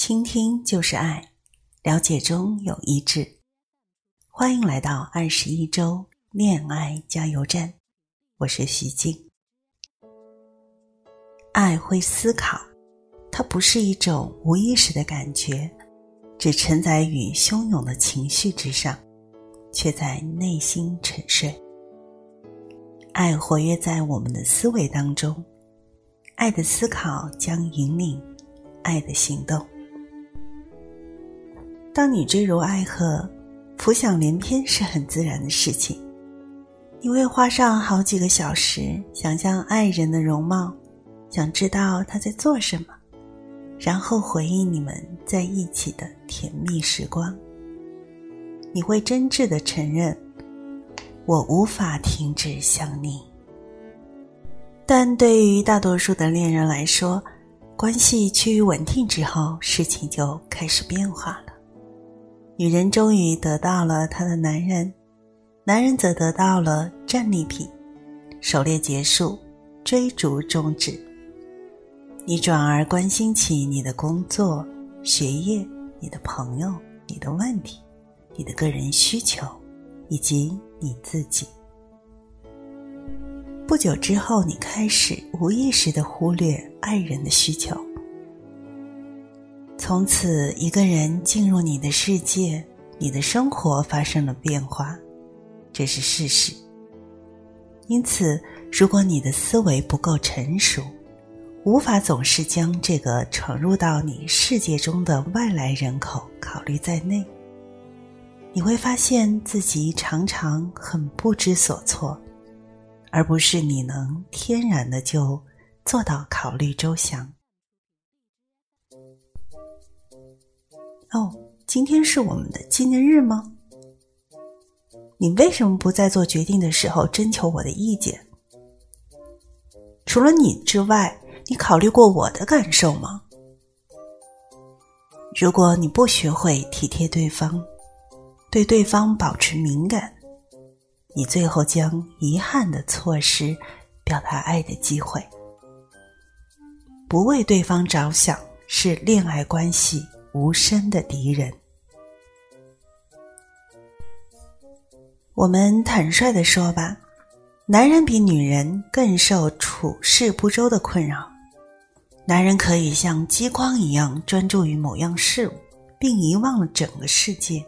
倾听就是爱，了解中有一致。欢迎来到二十一周恋爱加油站，我是徐静。爱会思考，它不是一种无意识的感觉，只承载于汹涌的情绪之上，却在内心沉睡。爱活跃在我们的思维当中，爱的思考将引领爱的行动。当你坠入爱河，浮想联翩是很自然的事情。你会花上好几个小时想象爱人的容貌，想知道他在做什么，然后回忆你们在一起的甜蜜时光。你会真挚的承认。我无法停止想你，但对于大多数的恋人来说，关系趋于稳定之后，事情就开始变化了。女人终于得到了她的男人，男人则得到了战利品。狩猎结束，追逐终止，你转而关心起你的工作、学业、你的朋友、你的问题、你的个人需求，以及。你自己。不久之后，你开始无意识的忽略爱人的需求。从此，一个人进入你的世界，你的生活发生了变化，这是事实。因此，如果你的思维不够成熟，无法总是将这个闯入到你世界中的外来人口考虑在内。你会发现自己常常很不知所措，而不是你能天然的就做到考虑周详。哦，今天是我们的纪念日吗？你为什么不在做决定的时候征求我的意见？除了你之外，你考虑过我的感受吗？如果你不学会体贴对方，对对方保持敏感，你最后将遗憾的错失表达爱的机会。不为对方着想是恋爱关系无声的敌人。我们坦率的说吧，男人比女人更受处事不周的困扰。男人可以像激光一样专注于某样事物，并遗忘了整个世界。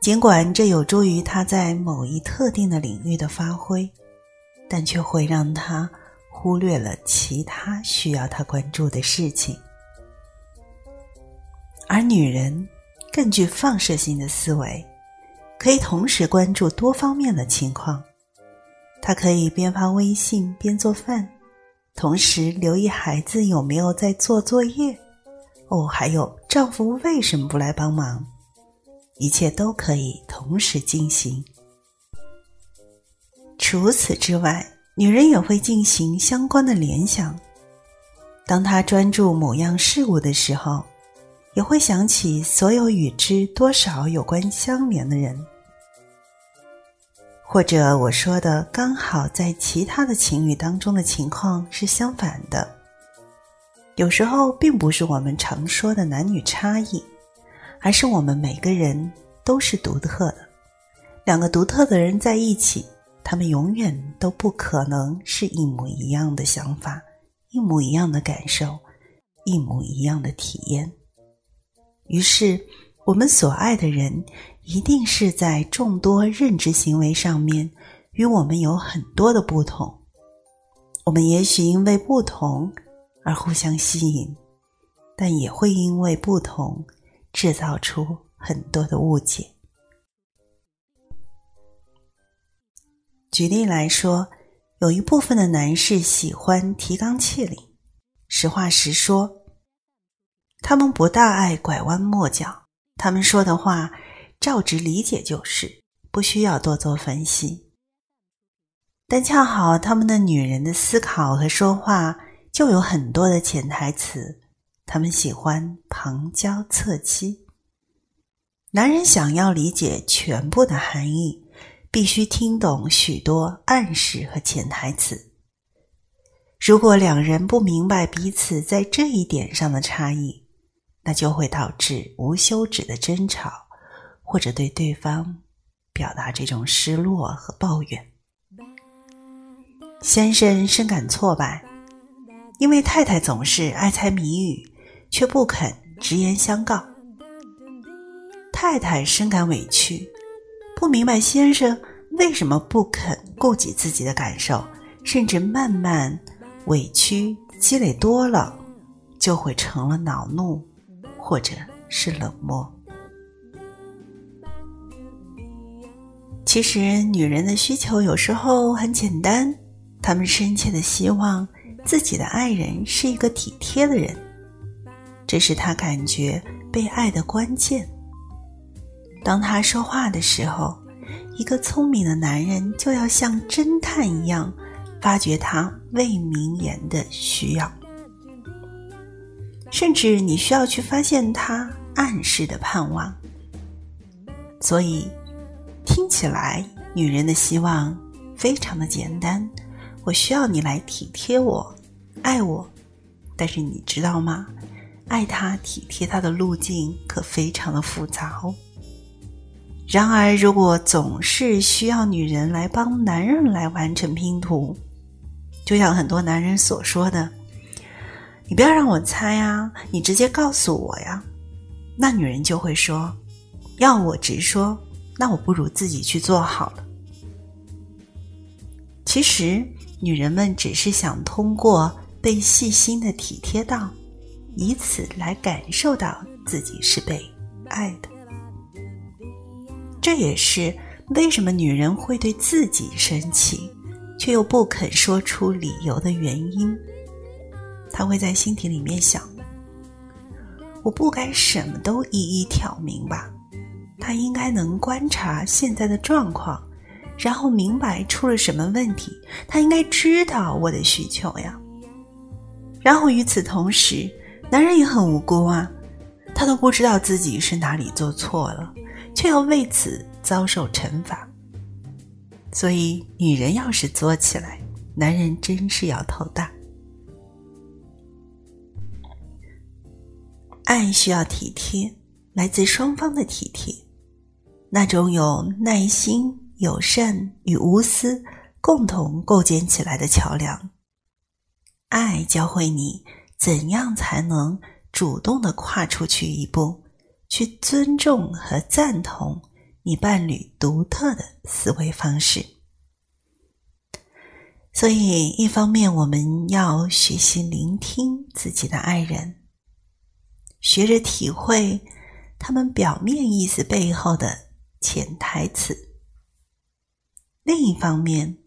尽管这有助于他在某一特定的领域的发挥，但却会让他忽略了其他需要他关注的事情。而女人更具放射性的思维，可以同时关注多方面的情况。她可以边发微信边做饭，同时留意孩子有没有在做作业。哦，还有丈夫为什么不来帮忙？一切都可以同时进行。除此之外，女人也会进行相关的联想。当她专注某样事物的时候，也会想起所有与之多少有关相连的人。或者我说的刚好在其他的情侣当中的情况是相反的。有时候并不是我们常说的男女差异。而是我们每个人都是独特的，两个独特的人在一起，他们永远都不可能是一模一样的想法，一模一样的感受，一模一样的体验。于是，我们所爱的人一定是在众多认知行为上面与我们有很多的不同。我们也许因为不同而互相吸引，但也会因为不同。制造出很多的误解。举例来说，有一部分的男士喜欢提纲挈领，实话实说，他们不大爱拐弯抹角，他们说的话照直理解就是，不需要多做分析。但恰好他们的女人的思考和说话就有很多的潜台词。他们喜欢旁敲侧击。男人想要理解全部的含义，必须听懂许多暗示和潜台词。如果两人不明白彼此在这一点上的差异，那就会导致无休止的争吵，或者对对方表达这种失落和抱怨。先生深感挫败，因为太太总是爱猜谜语，却不肯直言相告。太太深感委屈，不明白先生为什么不肯顾及自己的感受，甚至慢慢委屈积累多了，就会成了恼怒。或者是冷漠。其实，女人的需求有时候很简单，她们深切的希望自己的爱人是一个体贴的人，这是她感觉被爱的关键。当她说话的时候，一个聪明的男人就要像侦探一样，发掘她未明言的需要。甚至你需要去发现他暗示的盼望，所以听起来女人的希望非常的简单。我需要你来体贴我，爱我。但是你知道吗？爱他、体贴他的路径可非常的复杂哦。然而，如果总是需要女人来帮男人来完成拼图，就像很多男人所说的。你不要让我猜啊！你直接告诉我呀。那女人就会说：“要我直说，那我不如自己去做好了。”其实，女人们只是想通过被细心的体贴到，以此来感受到自己是被爱的。这也是为什么女人会对自己生气，却又不肯说出理由的原因。他会在心底里面想：“我不该什么都一一挑明吧？他应该能观察现在的状况，然后明白出了什么问题。他应该知道我的需求呀。然后与此同时，男人也很无辜啊，他都不知道自己是哪里做错了，却要为此遭受惩罚。所以，女人要是作起来，男人真是要头大。”爱需要体贴，来自双方的体贴，那种有耐心、友善与无私共同构建起来的桥梁。爱教会你怎样才能主动的跨出去一步，去尊重和赞同你伴侣独特的思维方式。所以，一方面我们要学习聆听自己的爱人。学着体会他们表面意思背后的潜台词。另一方面，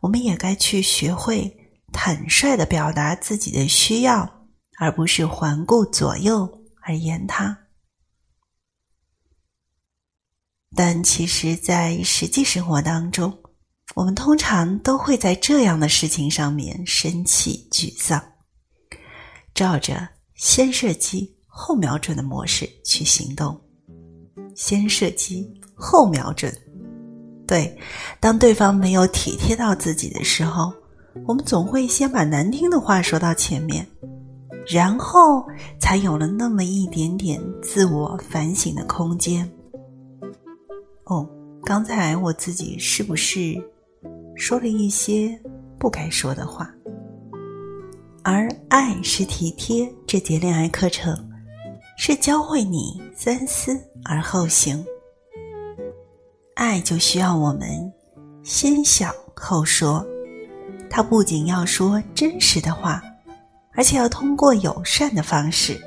我们也该去学会坦率的表达自己的需要，而不是环顾左右而言他。但其实，在实际生活当中，我们通常都会在这样的事情上面生气、沮丧，照着先射击。后瞄准的模式去行动，先射击后瞄准。对，当对方没有体贴到自己的时候，我们总会先把难听的话说到前面，然后才有了那么一点点自我反省的空间。哦，刚才我自己是不是说了一些不该说的话？而爱是体贴这节恋爱课程。是教会你三思而后行。爱就需要我们先想后说，他不仅要说真实的话，而且要通过友善的方式。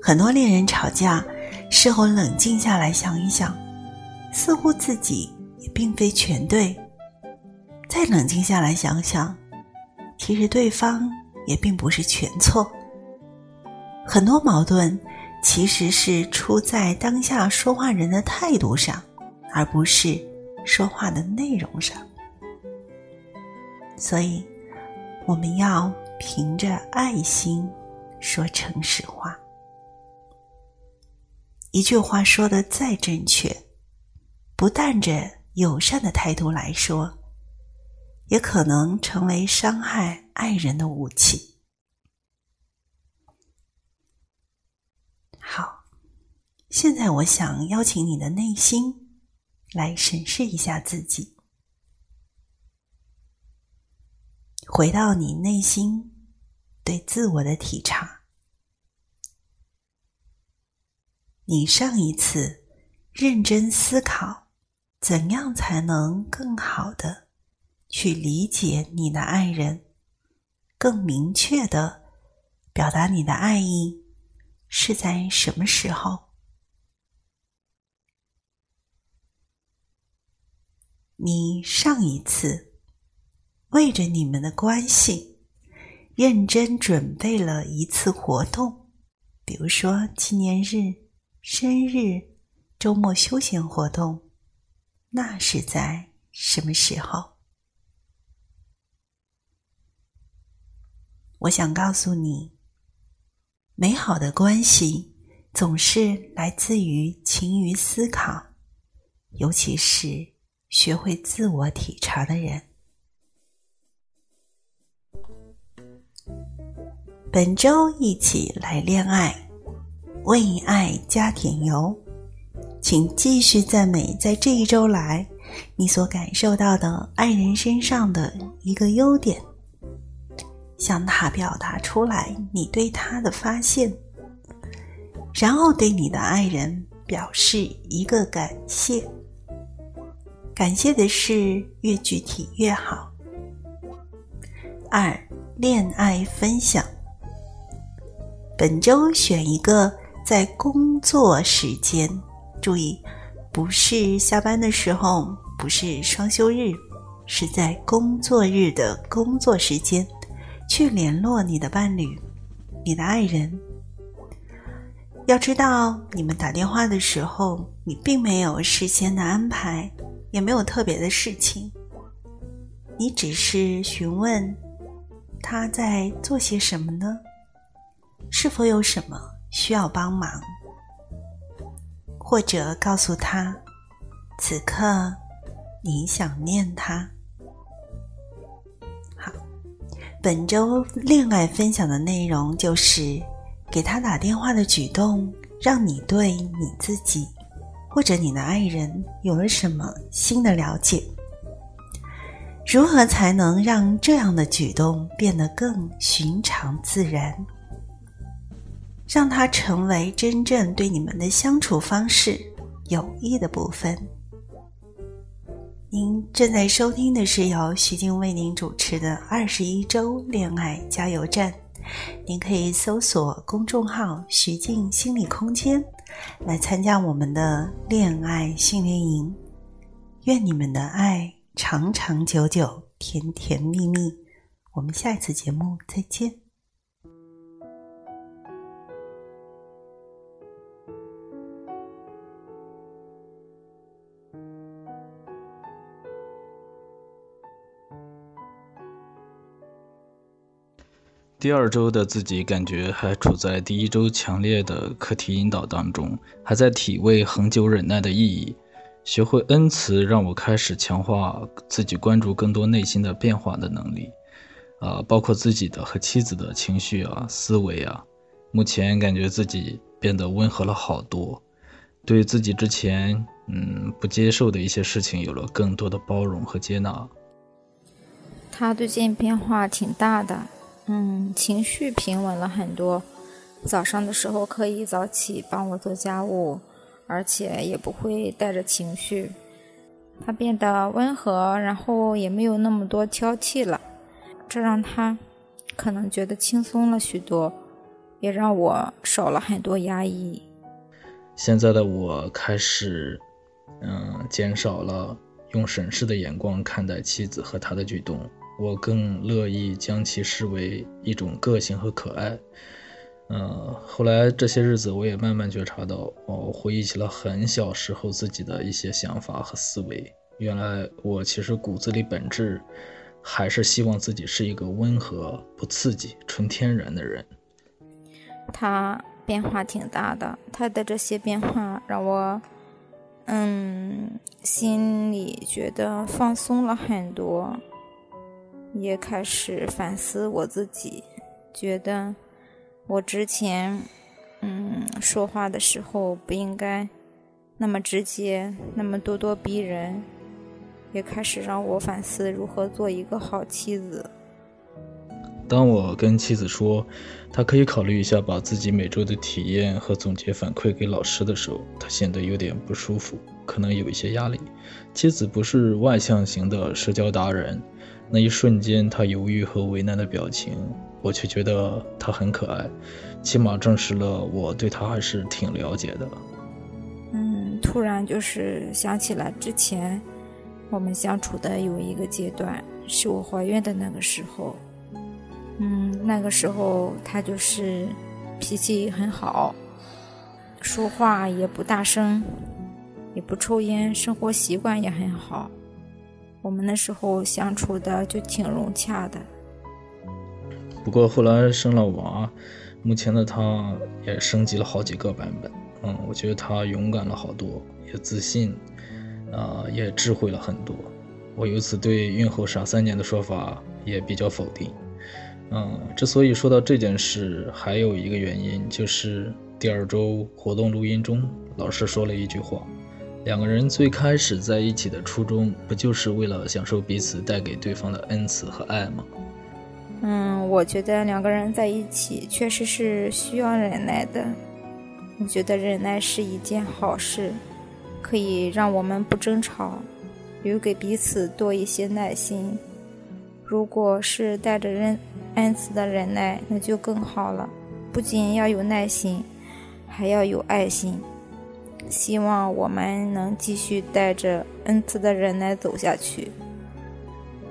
很多恋人吵架，事后冷静下来想一想，似乎自己也并非全对。再冷静下来想想，其实对方也并不是全错。很多矛盾其实是出在当下说话人的态度上，而不是说话的内容上。所以，我们要凭着爱心说诚实话。一句话说的再正确，不带着友善的态度来说，也可能成为伤害爱人的武器。现在我想邀请你的内心来审视一下自己，回到你内心对自我的体察。你上一次认真思考，怎样才能更好的去理解你的爱人，更明确的表达你的爱意，是在什么时候？你上一次为着你们的关系认真准备了一次活动，比如说纪念日。生日、周末休闲活动，那是在什么时候？我想告诉你，美好的关系总是来自于勤于思考，尤其是学会自我体察的人。本周一起来恋爱。为爱加点油，请继续赞美在这一周来你所感受到的爱人身上的一个优点，向他表达出来你对他的发现，然后对你的爱人表示一个感谢。感谢的事越具体越好。二，恋爱分享，本周选一个。在工作时间，注意，不是下班的时候，不是双休日，是在工作日的工作时间，去联络你的伴侣、你的爱人。要知道，你们打电话的时候，你并没有事先的安排，也没有特别的事情，你只是询问他在做些什么呢？是否有什么？需要帮忙，或者告诉他，此刻你想念他。好，本周恋爱分享的内容就是给他打电话的举动，让你对你自己或者你的爱人有了什么新的了解？如何才能让这样的举动变得更寻常自然？让它成为真正对你们的相处方式有益的部分。您正在收听的是由徐静为您主持的二十一周恋爱加油站。您可以搜索公众号“徐静心理空间”来参加我们的恋爱训练营。愿你们的爱长长久久，甜甜蜜蜜。我们下一次节目再见。第二周的自己感觉还处在第一周强烈的课题引导当中，还在体味恒久忍耐的意义。学会恩慈，让我开始强化自己关注更多内心的变化的能力，啊，包括自己的和妻子的情绪啊、思维啊。目前感觉自己变得温和了好多，对自己之前嗯不接受的一些事情有了更多的包容和接纳。他最近变化挺大的。嗯，情绪平稳了很多。早上的时候可以早起帮我做家务，而且也不会带着情绪。他变得温和，然后也没有那么多挑剔了，这让他可能觉得轻松了许多，也让我少了很多压抑。现在的我开始，嗯，减少了用审视的眼光看待妻子和他的举动。我更乐意将其视为一种个性和可爱。嗯，后来这些日子，我也慢慢觉察到，我，回忆起了很小时候自己的一些想法和思维。原来我其实骨子里本质还是希望自己是一个温和、不刺激、纯天然的人。他变化挺大的，他的这些变化让我，嗯，心里觉得放松了很多。也开始反思我自己，觉得我之前，嗯，说话的时候不应该那么直接，那么咄咄逼人，也开始让我反思如何做一个好妻子。当我跟妻子说，她可以考虑一下把自己每周的体验和总结反馈给老师的时候，她显得有点不舒服，可能有一些压力。妻子不是外向型的社交达人，那一瞬间他犹豫和为难的表情，我却觉得他很可爱，起码证实了我对他还是挺了解的。嗯，突然就是想起来之前我们相处的有一个阶段，是我怀孕的那个时候。嗯，那个时候他就是脾气很好，说话也不大声，也不抽烟，生活习惯也很好。我们那时候相处的就挺融洽的。不过后来生了娃，目前的他也升级了好几个版本。嗯，我觉得他勇敢了好多，也自信，啊，也智慧了很多。我由此对孕后傻三年的说法也比较否定。嗯，之所以说到这件事，还有一个原因，就是第二周活动录音中，老师说了一句话：两个人最开始在一起的初衷，不就是为了享受彼此带给对方的恩赐和爱吗？嗯，我觉得两个人在一起确实是需要忍耐的。我觉得忍耐是一件好事，可以让我们不争吵，留给彼此多一些耐心。如果是带着恩恩慈的忍耐，那就更好了。不仅要有耐心，还要有爱心。希望我们能继续带着恩慈的忍耐走下去。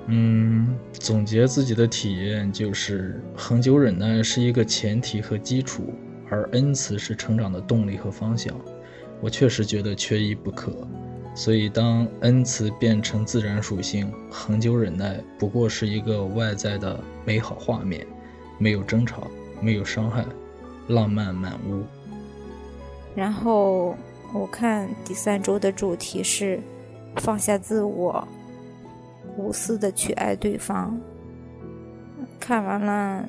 嗯，总结自己的体验就是：恒久忍耐是一个前提和基础，而恩慈是成长的动力和方向。我确实觉得缺一不可。所以，当恩慈变成自然属性，恒久忍耐不过是一个外在的美好画面，没有争吵，没有伤害，浪漫满屋。然后我看第三周的主题是放下自我，无私的去爱对方。看完了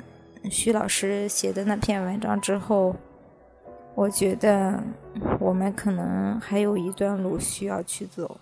徐老师写的那篇文章之后。我觉得我们可能还有一段路需要去走。